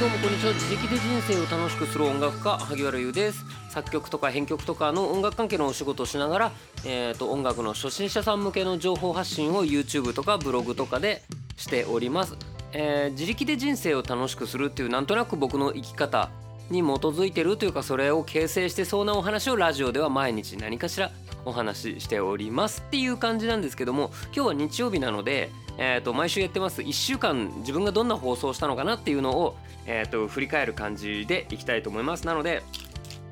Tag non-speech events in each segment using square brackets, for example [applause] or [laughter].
どうもこんにちは。自力で人生を楽しくする音楽家萩原優です。作曲とか編曲とかの音楽関係のお仕事をしながら、えー、と音楽の初心者さん向けの情報発信を YouTube とかブログとかでしております、えー自力で人生を楽しくするっていうなんとなく僕の生き方に基づいてるというかそれを形成してそうなお話をラジオでは毎日何かしらお話ししております。っていう感じなんですけども今日は日曜日なので、えー、と毎週やってます。1週間自分がどんな放送したのかなっていうのを、えー、と振り返る感じでいきたいと思います。なので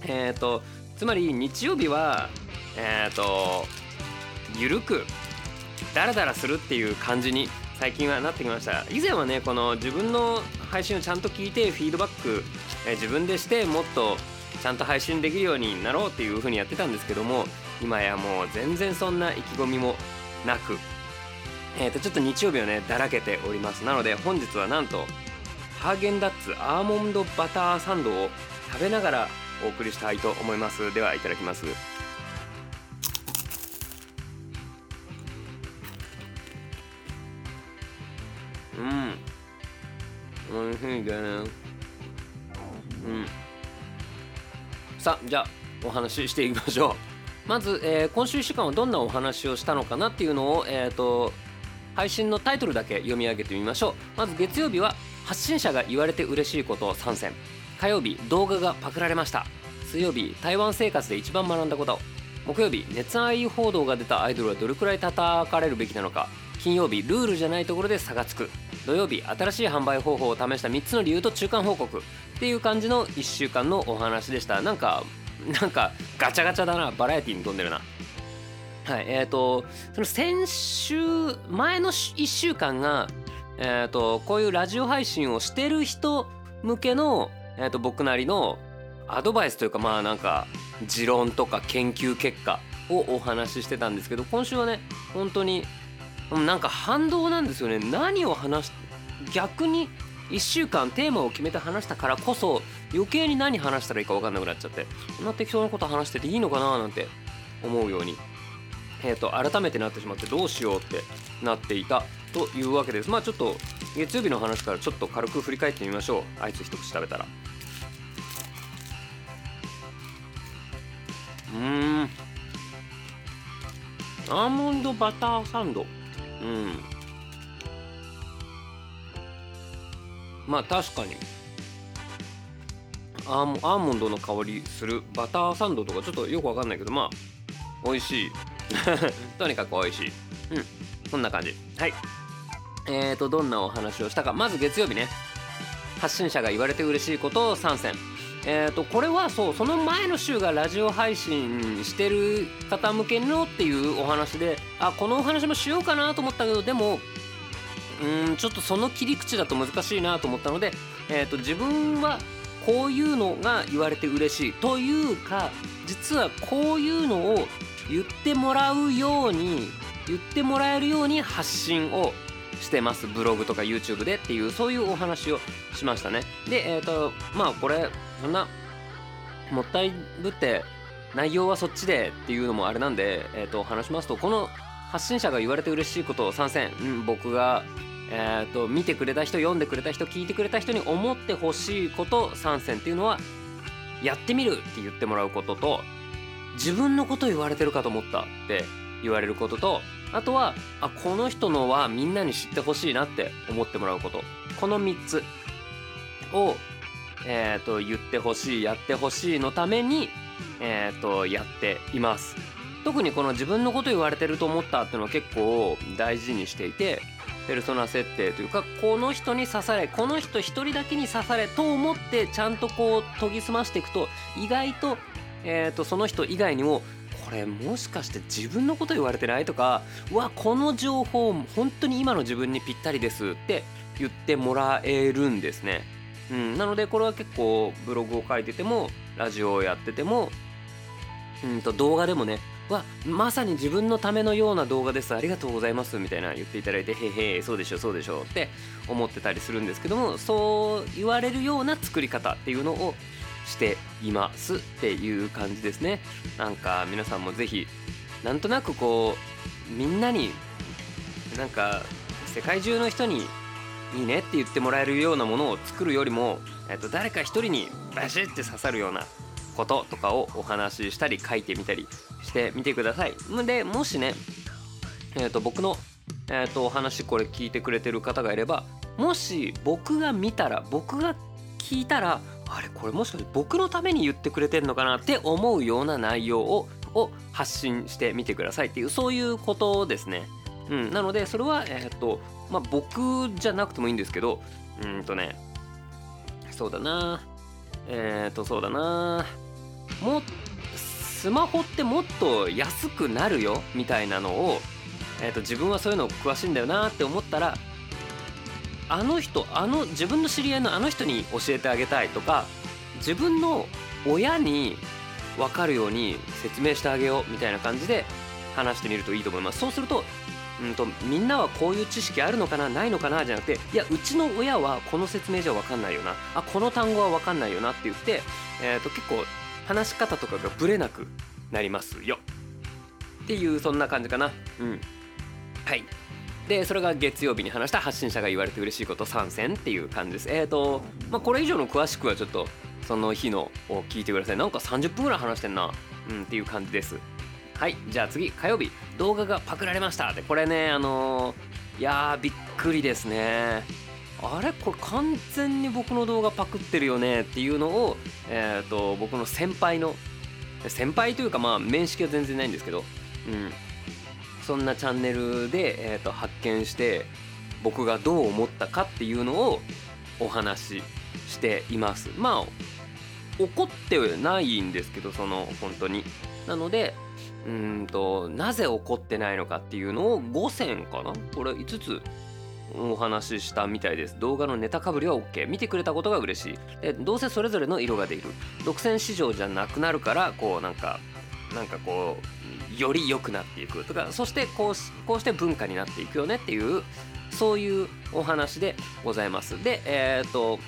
えっ、とつまり日曜日はえっ、とゆるくダラダラするっていう感じに最近はなってきました。以前はねこの自分の配信をちゃんと聞いてフィードバック、えー自分でしてもっとちゃんと配信できるようになろうっていう風にやってたんですけども今やもう全然そんな意気込みもなくえー、とちょっと日曜日はねだらけております。なので本日はなんとハーゲンダッツアーモンドバターサンドを食べながらお送りしたいと思います。ではいただきます。うん。おいしいねうん。さあじゃあお話ししていきましょう。まず、えー今週1週間はどんなお話をしたのかなっていうのを、えー、と配信のタイトルだけ読み上げてみましょう。まず月曜日は発信者が言われて嬉しいこと3選火曜日動画がパクられました。水曜日台湾生活で一番学んだこと。木曜日熱愛報道が出たアイドルはどれくらい叩かれるべきなのか。金曜日ルールじゃないところで差がつく。土曜日新しい販売方法を試した3つの理由と中間報告。っていう感じの1週間のお話でした。なんかなんかガチャガチャだな。バラエティに飛んでるな。はいえー、とその先週前の1週間が、えー、とこういうラジオ配信をしてる人向けの、えー、と僕なりのアドバイスというかまあなんか持論とか研究結果をお話ししてたんですけど今週はね本当にうんなんか反動なんですよね。何を話し逆に1週間テーマを決めて話したからこそ余計に何話したらいいか分かんなくなっちゃってこんな適当なこと話してていいのかななんて思うようにえー、と改めてなってしまってどうしようってなっていたというわけです。まあちょっと月曜日の話からちょっと軽く振り返ってみましょう。あいつ一口食べたら。うん。アーモンドバターサンド。うん。まあ確かに。アーモアーモンドの香りするバターサンドとかちょっとよくわかんないけどまあ美味しい。[laughs] とにかく美味しい。うん。そんな感じ。はい。えーとどんなお話をしたか。まず月曜日ね。発信者が言われて嬉しいことを3選えーとこれはそうその前の週がラジオ配信してる方向けのっていうお話であこのお話もしようかなと思ったけどでもうーんちょっとその切り口だと難しいなと思ったので、えー、と自分はこういうのが言われて嬉しいというか実はこういうのを言ってもらうように言ってもらえるように発信をしてます。ブログとか YouTube でっていうそういうお話をしましたね。でえっ、とまあこれそんなもったいぶって内容はそっちでっていうのもあれなんで、えー、と話しますとこの発信者が言われて嬉しいことを参戦、うん、僕が、えー、と見てくれた人読んでくれた人聞いてくれた人に思ってほしいこと参戦っていうのはやってみるって言ってもらうことと自分のこと言われてるかと思ったって言われることとあとはあこの人のはみんなに知ってほしいなって思ってもらうこと。この3つを、えー、と言ってほしいやってほしいのために、えー、とやっています。特にこの自分のこと言われてると思ったっていうのは結構大事にしていてペルソナ設定というかこの人に刺されこの人一人だけに刺されと思ってちゃんとこう研ぎ澄ましていくと意外と,、えー、とその人以外にもこれもしかして自分のこと言われてない？とかうわこの情報本当に今の自分にぴったりですって言ってもらえるんですね。うん、なのでこれは結構ブログを書いててもラジオをやっててもうんと動画でもねわまさに自分のためのような動画です。ありがとうございます。みたいな言っていただいてへへそうでしょそうでしょって思ってたりするんですけどもそう言われるような作り方っていうのをしていますっていう感じですねなんか皆さんもぜひなんとなくこうみんなになんか世界中の人にいいねって言ってもらえるようなものを作るよりもえー、と誰か一人にバシッて刺さるようなこととかをお話ししたり書いてみたりしてみてください。でもしね、えー、と僕の、えー、とお話これ聞いてくれてる方がいればもし僕が見たら僕が聞いたらあれこれもしかして僕のために言ってくれてんのかなって思うような内容をを発信してみてくださいっていうそういうことですね。うん、なのでそれはえー、っとまあ僕じゃなくてもいいんですけどうんとねそうだなえー、っとそうだなもスマホってもっと安くなるよみたいなのを、えー、と自分はそういうの詳しいんだよなって思ったらあの人あの自分の知り合いのあの人に教えてあげたいとか自分の親に分かるように説明してあげようみたいな感じで話してみるといいと思います。そうするとうんとみんなはこういう知識あるのかなないのかなじゃなくていやうちの親はこの説明じゃ分かんないよなあこの単語は分かんないよなって言って、えー、と結構話し方とかがブレなくなりますよ。っていうそんな感じかな。うん。はい。でそれが月曜日に話した発信者が言われて嬉しいこと参戦っていう感じです。えっ、ー、とまあこれ以上の詳しくはちょっとその日のを聞いてください。なんか30分ぐらい話してんな。うんっていう感じです。はいじゃあ次火曜日。動画がパクられました。でこれねあのー、いやーびっくりですね。あれこれ完全に僕の動画パクってるよねっていうのを、えーと、僕の先輩の先輩というかまあ面識は全然ないんですけど、うん、そんなチャンネルで、えーと、発見して僕がどう思ったかっていうのをお話ししています。まあ怒ってないんですけどその本当に。なのでうんとなぜ怒ってないのかっていうのを5選かな？これ5つお話ししたみたいです。動画のネタかぶりは OK 見てくれたことが嬉しい。でどうせそれぞれの色が出る。独占市場じゃなくなるからこうなんかなんかこうより良くなっていくとかそしてこうこうして文化になっていくよねっていうそういうお話でございます。でえっ、と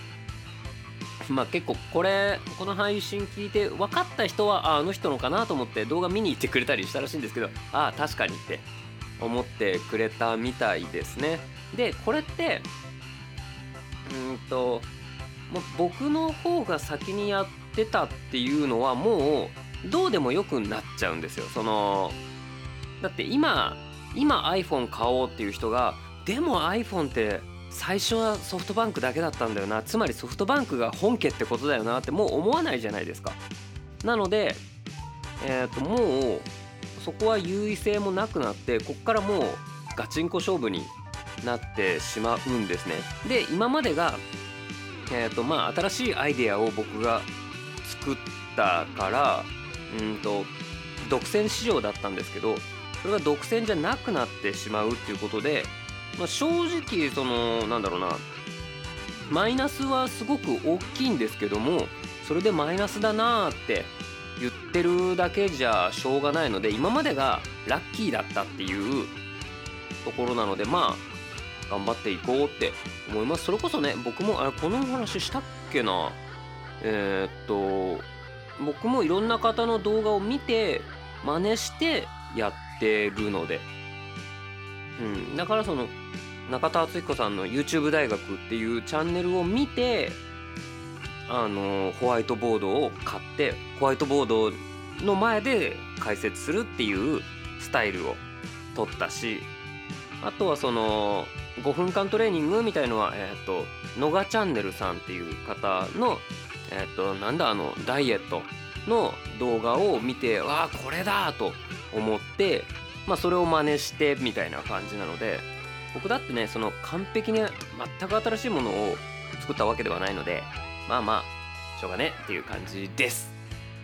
まあ結構これこの配信聞いて分かった人はあの人のかなと思って動画見に行ってくれたりしたらしいんですけどああ確かにって思ってくれたみたいですね。でこれってうんともう僕の方が先にやってたっていうのはもうどうでもよくなっちゃうんですよ。そのだって今今 iPhone 買おうっていう人がでも iPhone って最初はソフトバンクだけだったんだよな。つまりソフトバンクが本家ってことだよなってもう思わないじゃないですか。なのでえっ、ー、ともうそこは優位性もなくなってこっからもうガチンコ勝負になってしまうんですね。で今までがえっ、ー、とまあ新しいアイデアを僕が作ったからうんと独占市場だったんですけどそれが独占じゃなくなってしまうっていうことでまあ、正直そのなんだろうなマイナスはすごく大きいんですけどもそれでマイナスだなーって言ってるだけじゃしょうがないので今までがラッキーだったっていうところなのでまあ頑張っていこうって思います。それこそね僕もあれこの話したっけなえー、っと僕もいろんな方の動画を見て真似してやってるので。うん、だからその中田敦彦さんの YouTube 大学っていうチャンネルを見てあのホワイトボードを買ってホワイトボードの前で解説するっていうスタイルを取ったしあとはその5分間トレーニングみたいのは、えっ、ー、と、のがチャンネルさんっていう方の、えっ、と、なんだあの、ダイエットの動画を見て、わあ、これだと思って、まあ、それを真似してみたいな感じなので僕だってねその完璧に全く新しいものを作ったわけではないのでまあまあしょうがねっていう感じです。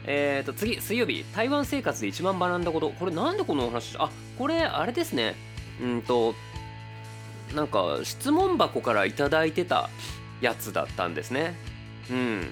えーと次水曜日。台湾生活で一番学んだこと。これなんでこのお話あこれあれですね。うんとなんか質問箱から頂いてたやつだったんですね。うん。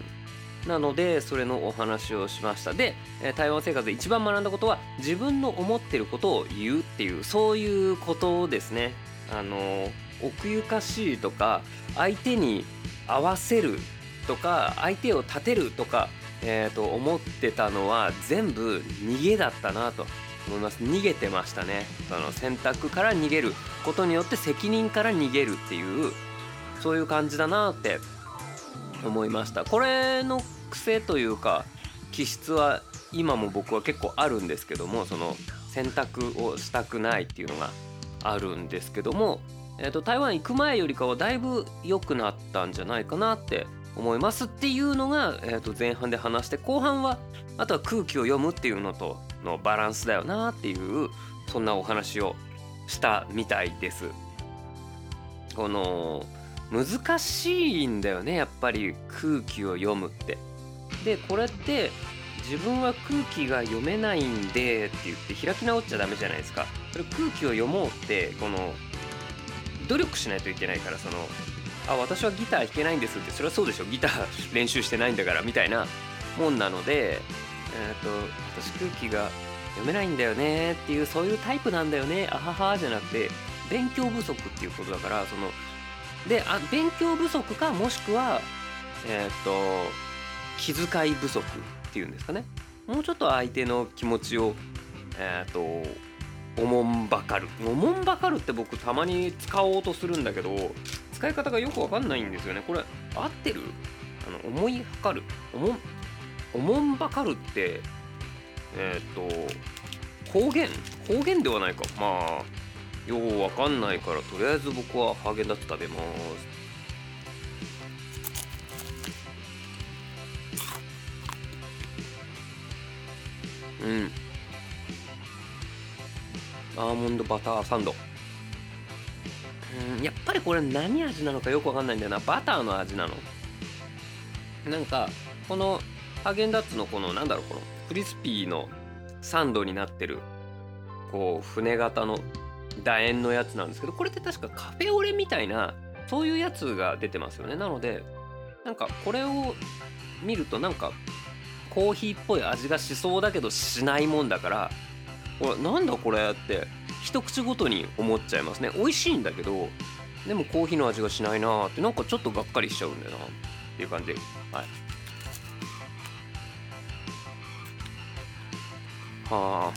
なのでそれのお話をしました。で台湾生活で一番学んだことは自分の思ってることを言うっていうそういうことですね。あの奥ゆかしいとか相手に合わせるとか相手を立てるとか、えー、と思ってたのは全部逃げだったなと思います。逃げてましたね。その選択から逃げることによって責任から逃げるっていうそういう感じだなって思いました。これの癖というか気質は今も僕は結構あるんですけどもその選択をしたくないっていうのがあるんですけども、えーと、台湾行く前よりかはだいぶ良くなったんじゃないかなって思いますっていうのが、えー、と前半で話して後半はあとは空気を読むっていうのとのバランスだよなっていうそんなお話をしたみたいです。この難しいんだよねやっぱり空気を読むって。でこれって自分は空気が読めないんでって言って開き直っちゃダメじゃないですか。それ空気を読もうってこの努力しないといけないからそのあ私はギター弾けないんですってそれはそうでしょギター練習してないんだからみたいなもんなので、えーと、私空気が読めないんだよねっていうそういうタイプなんだよねあははじゃなくて勉強不足っていうことだからそのであ勉強不足かもしくはえっ、ー、と気遣い不足っていうんですかね。もうちょっと相手の気持ちをえっ、ー、とおもんばかる。おもんばかるって僕たまに使おうとするんだけど使い方がよくわかんないんですよね。これ合ってる？あの思いはかる。おもんおもんばかるってえっ、ー、と方言？方言ではないか。まあようわかんないからとりあえず僕はハーゲンダッツ食べます。うん。アーモンドバターサンド。うんやっぱりこれ何味なのかよくわかんないんだよな。バターの味なの。なんかこのハーゲンダッツのこのなんだろうこのクリスピーのサンドになってるこう船型の楕円のやつなんですけどこれって確かカフェオレみたいなそういうやつが出てますよね。なのでなんかこれを見るとなんかコーヒーっぽい味がしそうだけどしないもんだからこれなんだこれって一口ごとに思っちゃいますね。美味しいんだけどでもコーヒーの味がしないなってなんかちょっとがっかりしちゃうんだよなっていう感じ。はい。はあ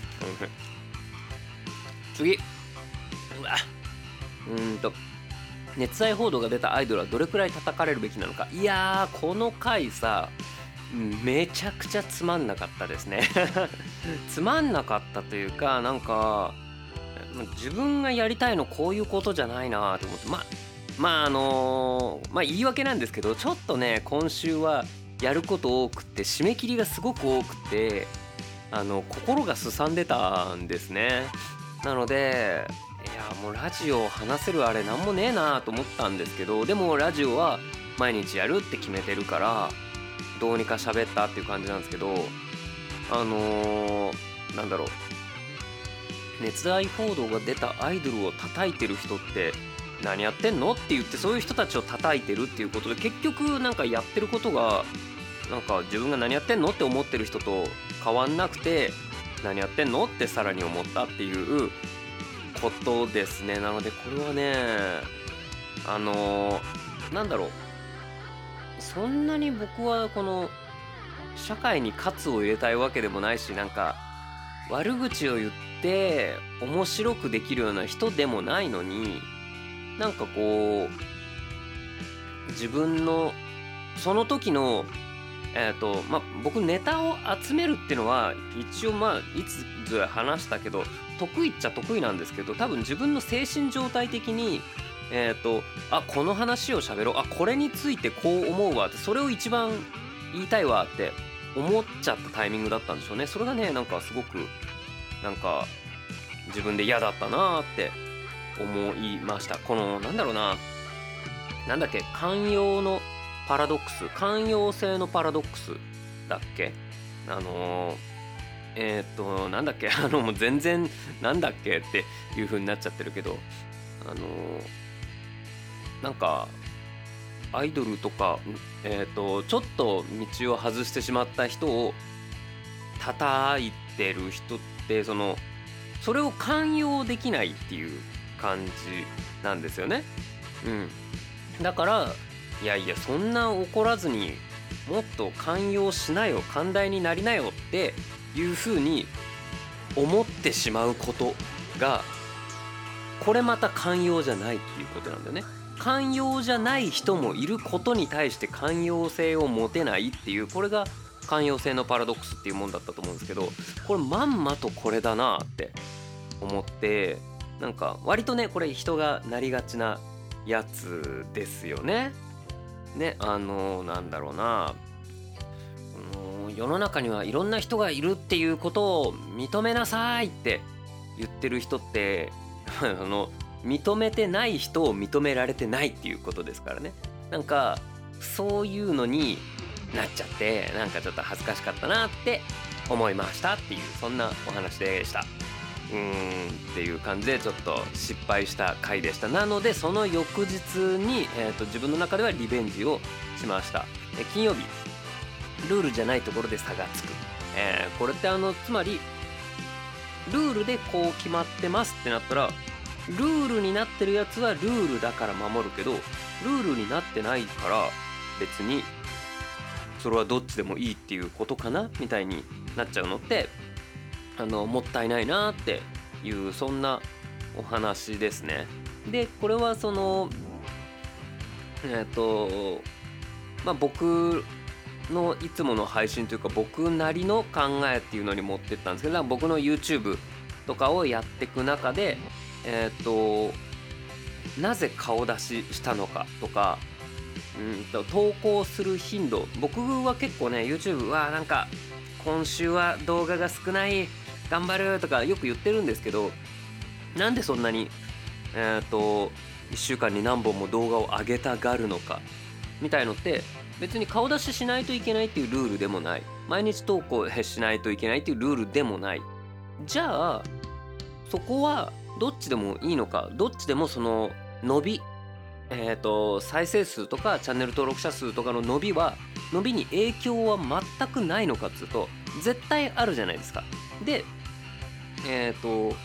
次。うわ。うんと。熱愛報道が出たアイドルはどれくらい叩かれるべきなのか。いやこの回さめちゃくちゃつまんなかったですね。[laughs] つまんなかったというかなんか自分がやりたいのこういうことじゃないなと思ってままああの、まあ言い訳なんですけどちょっとね今週はやること多くて締め切りがすごく多くてあの心がすさんでたんですね。なのでいやもうラジオ話せるあれなんもねえなと思ったんですけどでもラジオは毎日やるって決めてるからどうにか喋ったっていう感じなんですけどあのー、なんだろう。熱愛報道が出たアイドルを叩いてる人って何やってんのって言ってそういう人たちを叩いてるっていうことで結局なんかやってることがなんか自分が何やってんのって思ってる人と変わんなくて何やってんのってさらに思ったっていうことですね。なのでこれはねあのー、なんだろう。そんなに僕はこの社会に喝を入れたいわけでもないしなんか悪口を言って面白くできるような人でもないのになんかこう自分のその時のえっ、ー、とまあ僕ネタを集めるっていうのは一応まあいつぞや話したけど得意っちゃ得意なんですけど多分自分の精神状態的にえっ、ー、とあこの話を喋ろう。あこれについてこう思うわってそれを一番言いたいわって思っちゃったタイミングだったんでしょうね。それがねなんかすごくなんか自分で嫌だったなって思いました。このなんだろうな。なんだっけ？寛容のパラドックス？寛容性のパラドックスだっけ？あのー、えっ、ー、となんだっけ？[laughs] あのもう全然なんだっけ？っていう風になっちゃってるけどあのーなんかアイドルとか、えーと、ちょっと道を外してしまった人を叩いてる人ってそのそれを寛容できないっていう感じなんですよね。うん、だからいやいやそんな怒らずにもっと寛容しなよ寛大になりなよっていうふうに思ってしまうことがこれまた寛容じゃないっていうことなんだよね。寛容じゃない人もいることに対して寛容性を持てないっていうこれが寛容性のパラドックスっていうもんだったと思うんですけどこれまんまとこれだなって思ってなんか割とねこれ人がなりがちなやつですよね。ねあのなんだろうな世の中にはいろんな人がいるっていうことを認めなさいって言ってる人って [laughs] あの認めてない人を認められてないっていうことですからね。なんかそういうのになっちゃってなんかちょっと恥ずかしかったなって思いましたっていうそんなお話でした。うーんっていう感じでちょっと失敗した回でした。なのでその翌日に、えーと、自分の中ではリベンジをしました。え金曜日ルールじゃないところで差がつく、えー、これってあのつまりルールでこう決まってますってなったらルールになってるやつはルールだから守るけどルールになってないから別にそれはどっちでもいいっていうことかなみたいになっちゃうのってあのもったいないなっていうそんなお話ですね。でこれはそのえっ、とまあ僕のいつもの配信というか僕なりの考えっていうのに持ってったんですけど僕の YouTube とかをやっていく中でえっ、ー、となぜ顔出ししたのかとかうんと投稿する頻度。僕は結構ね YouTube はなんか今週は動画が少ない頑張るとかよく言ってるんですけどなんでそんなにえっ、ー、と1週間に何本も動画を上げたがるのかみたいのって別に顔出ししないといけないっていうルールでもない。毎日投稿しないといけないっていうルールでもない。じゃあそこはどっちでもいいのかどっちでもその伸びえーと、再生数とかチャンネル登録者数とかの伸びは伸びに影響は全くないのかっつうと絶対あるじゃないですか。でえっ、ー、と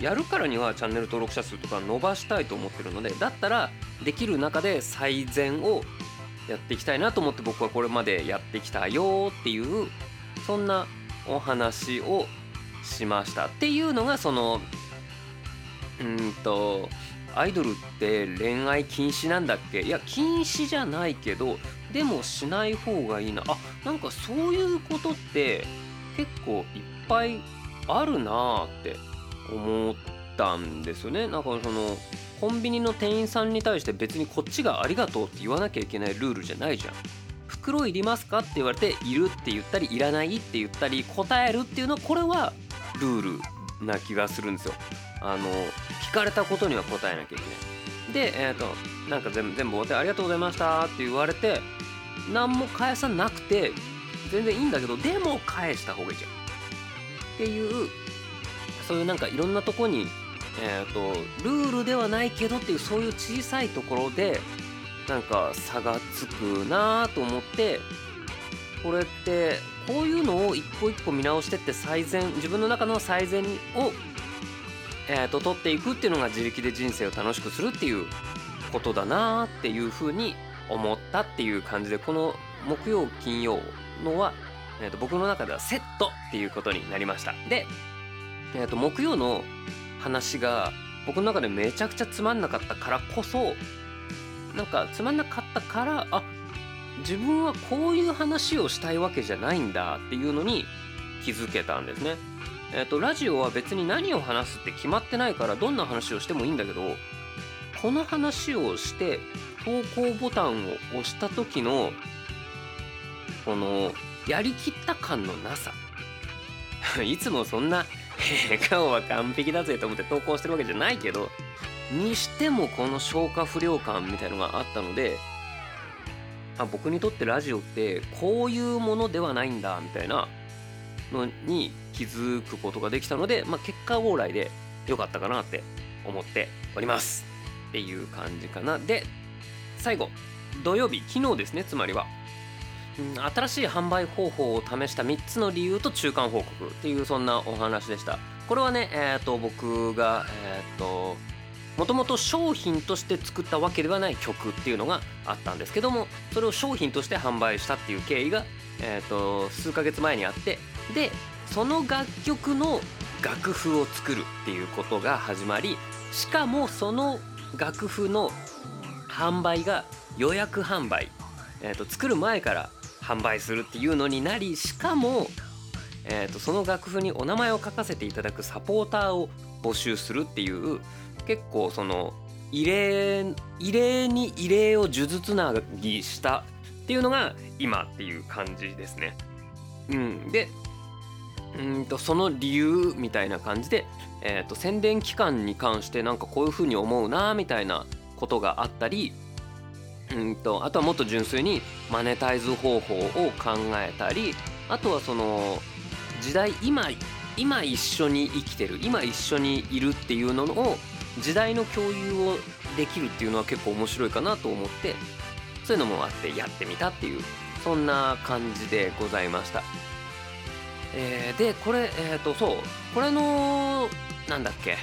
やるからにはチャンネル登録者数とか伸ばしたいと思ってるのでだったらできる中で最善をやっていきたいなと思って僕はこれまでやってきたよっていうそんなお話をしましたっていうのがそのうんとアイドルって恋愛禁止なんだっけ？いや禁止じゃないけどでもしない方がいいな。あなんかそういうことって結構いっぱいあるなーって思ったんですよね。なんかそのコンビニの店員さんに対して別にこっちがありがとうって言わなきゃいけないルールじゃないじゃん。袋いりますかって言われているって言ったりいらないって言ったり答えるっていうのはこれはルールな気がするんですよ。あの聞かれたことには答えなきゃいけない。でえっ、ー、となんか全部全部終わってありがとうございましたって言われて何も返さなくて全然いいんだけどでも返した方がいいじゃん。っていうそういうなんかいろんなとこにえーと、ルールではないけどっていうそういう小さいところでなんか差がつくなと思ってこれってこういうのを一個一個見直してって最善自分の中の最善をえーと、取っていくっていうのが自力で人生を楽しくするっていうことだなっていうふうに思ったっていう感じでこの木曜金曜のは、えーと、僕の中ではセットっていうことになりましたで、えーと、木曜の話が僕の中でめちゃくちゃつまんなかったからこそなんかつまんなかったからあ自分はこういう話をしたいわけじゃないんだっていうのに気づけたんですね。えっ、とラジオは別に何を話すって決まってないからどんな話をしてもいいんだけどこの話をして投稿ボタンを押した時のこのやりきった感のなさ。[laughs] いつもそんな笑 [laughs] 顔は完璧だぜと思って投稿してるわけじゃないけどにしてもこの消化不良感みたいのがあったのであ僕にとってラジオってこういうものではないんだみたいなのに気づくことができたので、まあ、結果往来で良かったかなって思っております。っていう感じかな。で最後土曜日昨日ですねつまりは、新しい販売方法を試した3つの理由と中間報告っていうそんなお話でした。これはねえっ、ー、と僕がえっ、ー、ともともと商品として作ったわけではない曲っていうのがあったんですけどもそれを商品として販売したっていう経緯が、えーと数ヶ月前にあってでその楽曲の楽譜を作るっていうことが始まりしかもその楽譜の販売が予約販売、えーと、作る前から販売するっていうのになりしかも、えーと、その楽譜にお名前を書かせていただくサポーターを募集するっていう結構その異例異例に異例を数珠つなぎしたっていうのが今っていう感じですね。うん、でうんとその理由みたいな感じで、えーと、宣伝期間に関してなんかこういうふうに思うなみたいなことがあったりうんとあとはもっと純粋にマネタイズ方法を考えたりあとはその時代今今一緒に生きてる今一緒にいるっていうのを時代の共有をできるっていうのは結構面白いかなと思ってそういうのもあってやってみたっていうそんな感じでございました。えー、でこれえっ、ー、とそうこれのなんだっけ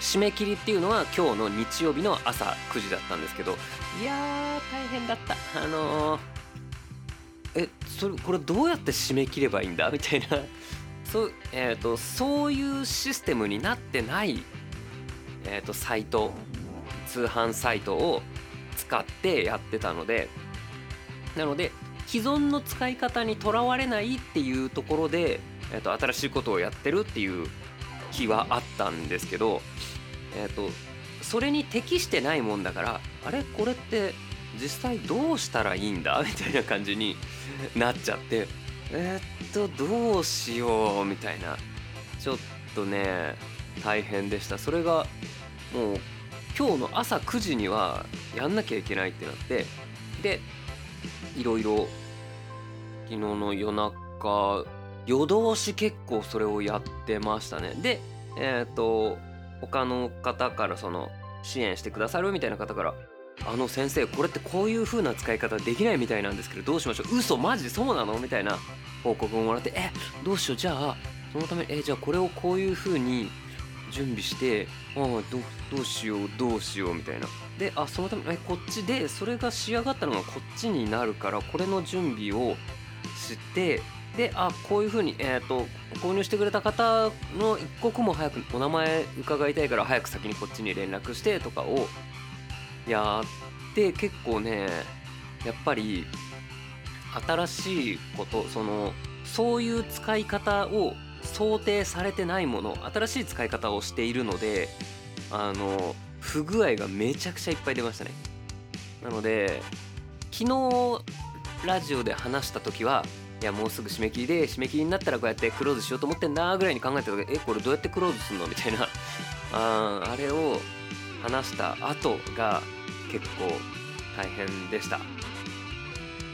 締め切りっていうのは今日の日曜日の朝9時だったんですけどいやー大変だった。あのー、えそれこれどうやって締め切ればいいんだ？みたいな。[laughs] そう,、えーと、そういうシステムになってない、えーとサイト通販サイトを使ってやってたのでなので既存の使い方にとらわれないっていうところで、えー、と新しいことをやってるっていう気はあったんですけど、えー、とそれに適してないもんだからあれ？これって実際どうしたらいいんだ？みたいな感じになっちゃってえー、っとどうしよう？みたいな。ちょっとね大変でした。それがもう今日の朝9時にはやんなきゃいけないってなってでいろいろ昨日の夜中夜通し結構それをやってましたね。でえっ、ー、と他の方からその支援してくださるみたいな方からあの先生これってこういう風な使い方できないみたいなんですけどどうしましょう嘘マジそうなのみたいな報告をもらってえどうしようじゃあそのためえじゃあこれをこういう風に準備してああどどうしようどうしようみたいな。であそのためえこっちでそれが仕上がったのがこっちになるからこれの準備をしてであこういうふうに、えーと、購入してくれた方の一刻も早くお名前伺いたいから早く先にこっちに連絡してとかをやって結構ねやっぱり新しいことそのそういう使い方を想定されてないもの新しい使い方をしているのであの不具合がめちゃくちゃいっぱい出ましたね。なので昨日ラジオで話した時はいやもうすぐ締め切りで締め切りになったらこうやってクローズしようと思ってんなぐらいに考えた時えこれどうやってクローズすんの？みたいな。[laughs] ああれを話した後が結構大変でした。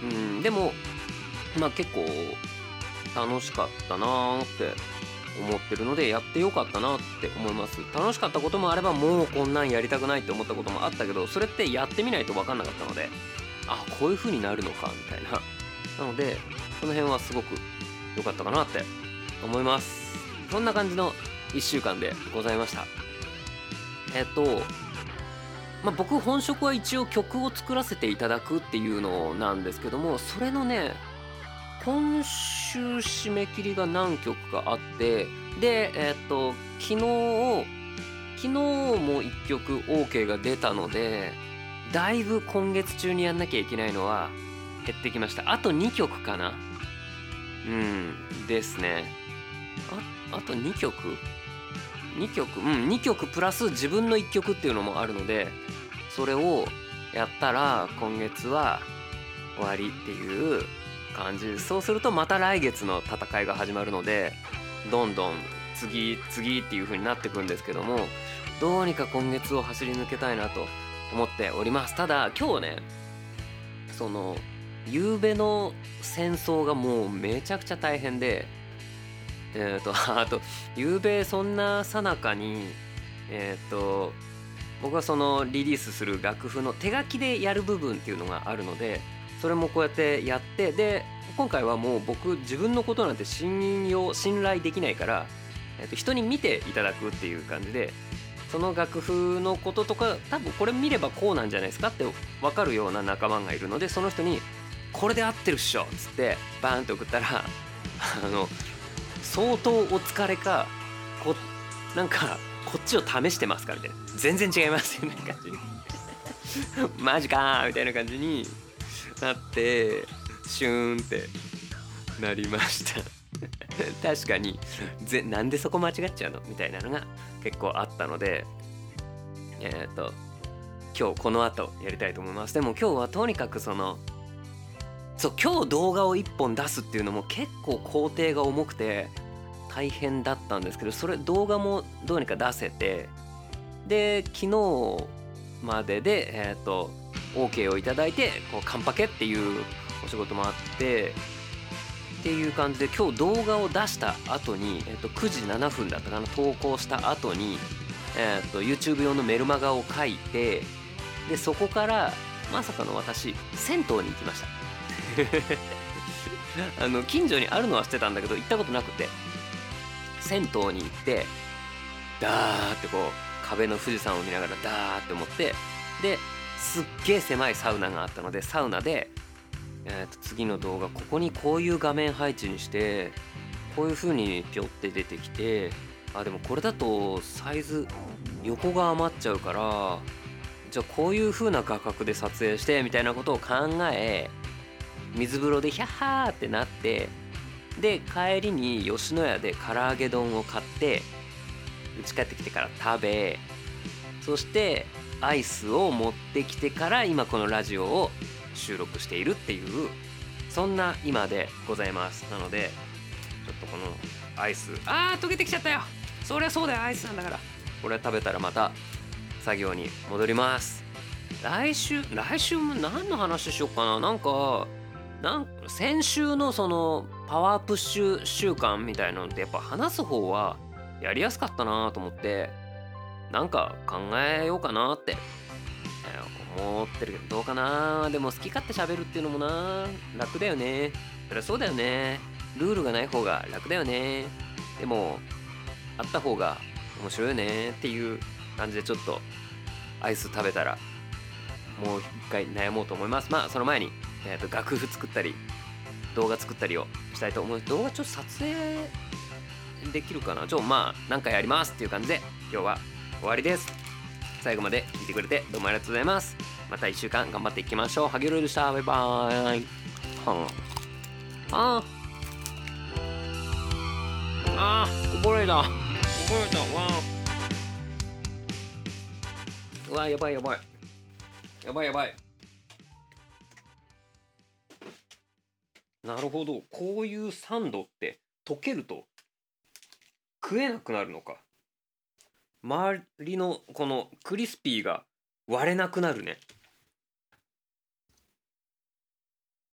うんでもまあ結構楽しかったなーって思ってるのでやってよかったなって思います。楽しかったこともあればもうこんなんやりたくないって思ったこともあったけどそれってやってみないと分かんなかったのであこういう風になるのかみたいな。なのでこの辺はすごく良かったかなって思います。そんな感じの1週間でございました。えっとまあ、僕本職は一応曲を作らせていただくっていうのなんですけどもそれのね今週締め切りが何曲かあってでえっと昨日昨日も1曲 OK が出たのでだいぶ今月中にやんなきゃいけないのは減ってきました。あと2曲かな。うんですね。ああと2曲？2曲？うん2曲プラス自分の1曲っていうのもあるのでそれをやったら今月は終わりっていう感じ。そうするとまた来月の戦いが始まるのでどんどん次次っていう風になってくんですけどもどうにか今月を走り抜けたいなと思っております。ただ今日ねその夕べの戦争がもうめちゃくちゃ大変でえっ、ー、とあと夕べそんなさなかにえっ、ー、と僕はそのリリースする楽譜の手書きでやる部分っていうのがあるのでそれもこうやってやってで今回はもう僕自分のことなんて信用信頼できないから、えー、と人に見ていただくっていう感じでその楽譜のこととか多分これ見ればこうなんじゃないですかって分かるような仲間がいるのでその人に「これで合ってるっしょ」っつってバーンと送ったら [laughs] あの相当お疲れかこなんかこっちを試してますかみたいな。全然違いますよね感じマジかみたいな感じに [laughs] なってシューンってなりました。[laughs] 確かに。ぜなんでそこ間違っちゃうの？みたいなのが結構あったのでえっ、ー、と今日この後やりたいと思います。でも今日はとにかくそのそう今日動画を1本出すっていうのも結構工程が重くて大変だったんですけどそれ動画もどうにか出せてで昨日まででえっ、ー、と OK をいただいてこうカンパケっていうお仕事もあってっていう感じで今日動画を出した後に、えー、と9時7分だったかな投稿した後に、えー、と YouTube 用のメルマガを書いてでそこからまさかの私銭湯に行きました。[laughs] あの近所にあるのは知ってたんだけど行ったことなくて銭湯に行ってダーってこう壁の富士山を見ながらダーって思ってですっげえ狭いサウナがあったのでサウナで、えー、と次の動画ここにこういう画面配置にしてこういう風にピョって出てきてあでもこれだとサイズ横が余っちゃうからじゃあこういう風な画角で撮影してみたいなことを考え水風呂でヒャッハーってなってで帰りに吉野家で唐揚げ丼を買って家帰ってきてから食べそしてアイスを持ってきてから今このラジオを収録しているっていうそんな今でございます。なのでちょっとこのアイス。あー溶けてきちゃったよ。そりゃそうだよ。アイスなんだから。これ食べたらまた作業に戻ります。来週来週も何の話しようかな。なんかなん先週のそのパワープッシュ週間みたいなのってやっぱ話す方はやりやすかったなと思ってなんか考えようかなって、思ってるけどどうかな。でも好き勝手喋るっていうのもな楽だよね。そりゃそうだよね。ルールがない方が楽だよね。でもあった方が面白いよね。っていう感じでちょっとアイス食べたらもう一回悩もうと思います。まあその前に、えーと、楽譜作ったり動画作ったりをしたいと思う。動画ちょっと撮影できるかな。ちょまあ何かやりますっていう感じで今日は終わりです。最後まで聞いてくれてどうもありがとうございます。また1週間頑張っていきましょう。ハゲロイでした。バイバーイ。はあ。あ。あこぼれた。こぼれた。わうわやばいやばい。やばいやばい。なるほど。こういうサンドって溶けると食えなくなるのか周りのこのクリスピーが割れなくなるね。